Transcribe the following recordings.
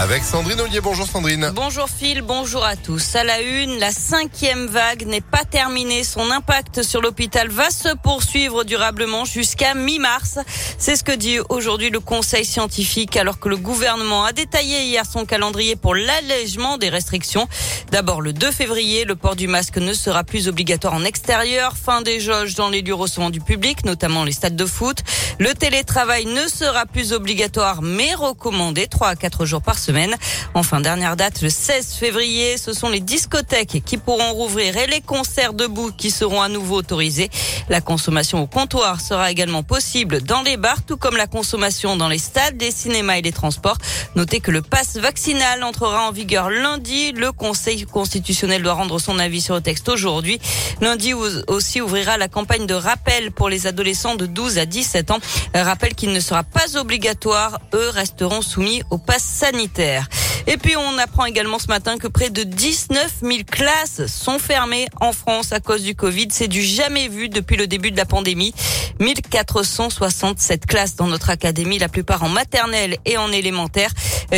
Avec Sandrine Ollier. Bonjour Sandrine. Bonjour Phil, bonjour à tous. À la une, la cinquième vague n'est pas terminée. Son impact sur l'hôpital va se poursuivre durablement jusqu'à mi-mars. C'est ce que dit aujourd'hui le conseil scientifique alors que le gouvernement a détaillé hier son calendrier pour l'allègement des restrictions. D'abord le 2 février, le port du masque ne sera plus obligatoire en extérieur. Fin des jauges dans les lieux recevant du public, notamment les stades de foot. Le télétravail ne sera plus obligatoire mais recommandé 3 à 4 jours par semaine Enfin, dernière date, le 16 février, ce sont les discothèques qui pourront rouvrir et les concerts debout qui seront à nouveau autorisés. La consommation au comptoir sera également possible dans les bars, tout comme la consommation dans les stades, les cinémas et les transports. Notez que le pass vaccinal entrera en vigueur lundi. Le Conseil constitutionnel doit rendre son avis sur le texte aujourd'hui. Lundi aussi ouvrira la campagne de rappel pour les adolescents de 12 à 17 ans. Rappel qu'il ne sera pas obligatoire. Eux resteront soumis au pass sanitaire. Et puis on apprend également ce matin que près de 19 000 classes sont fermées en France à cause du Covid. C'est du jamais vu depuis le début de la pandémie. 1467 classes dans notre académie, la plupart en maternelle et en élémentaire.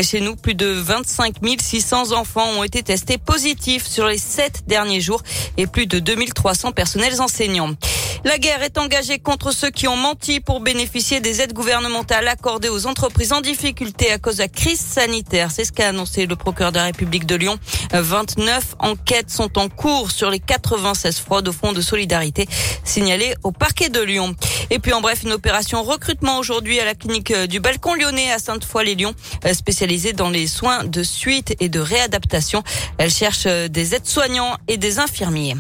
Chez nous, plus de 25 600 enfants ont été testés positifs sur les sept derniers jours et plus de 2300 personnels enseignants. La guerre est engagée contre ceux qui ont menti pour bénéficier des aides gouvernementales accordées aux entreprises en difficulté à cause de la crise sanitaire. C'est ce qu'a annoncé le procureur de la République de Lyon. 29 enquêtes sont en cours sur les 96 fraudes au fonds de solidarité signalées au parquet de Lyon. Et puis en bref, une opération recrutement aujourd'hui à la clinique du Balcon lyonnais à Sainte-Foy-les-Lyons, spécialisée dans les soins de suite et de réadaptation. Elle cherche des aides-soignants et des infirmiers.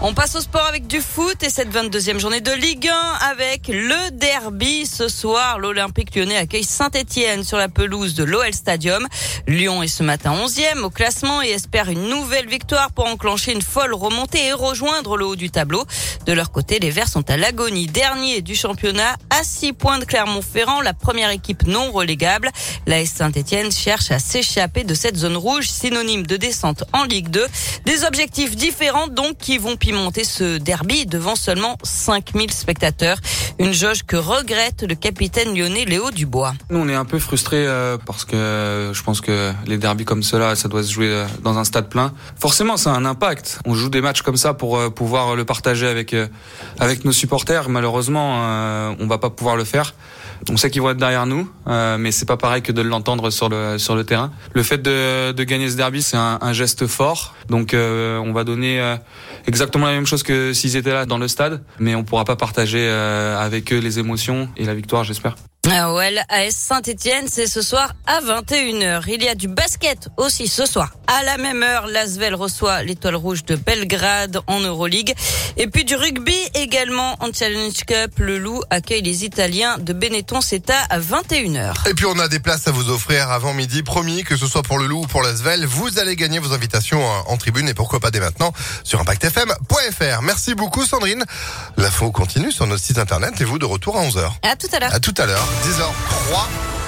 On passe au sport avec du foot et cette 22e journée de Ligue 1 avec le derby. Ce soir, l'Olympique lyonnais accueille Saint-Etienne sur la pelouse de l'OL Stadium. Lyon est ce matin 11e au classement et espère une nouvelle victoire pour enclencher une folle remontée et rejoindre le haut du tableau. De leur côté, les Verts sont à l'agonie, dernier du championnat à 6 points de Clermont-Ferrand, la première équipe non relégable. La Saint-Etienne cherche à s'échapper de cette zone rouge, synonyme de descente en Ligue 2. Des objectifs différents donc qui vont pimenter ce derby devant seulement 5000 spectateurs. Une jauge que regrette le capitaine lyonnais Léo Dubois. Nous, on est un peu frustrés euh, parce que euh, je pense que les derbys comme cela, ça doit se jouer euh, dans un stade plein. Forcément, ça a un impact. On joue des matchs comme ça pour pouvoir le partager avec avec nos supporters. Malheureusement, on va pas pouvoir le faire. On sait qu'ils vont être derrière nous, mais c'est pas pareil que de l'entendre sur le sur le terrain. Le fait de, gagner ce derby, c'est un, geste fort. Donc, on va donner exactement la même chose que s'ils étaient là dans le stade, mais on pourra pas partager avec eux les émotions et la victoire, j'espère. OL AS Saint-Etienne, c'est ce soir à 21h. Il y a du basket aussi ce soir. À la même heure, l'Asvel reçoit l'étoile rouge de Belgrade en Euroleague. Et puis du rugby également en Challenge Cup. Le Loup accueille les Italiens de Benetton. C'est à 21h. Et puis on a des places à vous offrir avant midi. Promis que ce soit pour le Loup ou pour l'Asvel, vous allez gagner vos invitations en tribune et pourquoi pas dès maintenant sur Merci beaucoup Sandrine. L'info continue sur notre site internet et vous de retour à 11h. À tout à l'heure. À tout à l'heure. 10h03.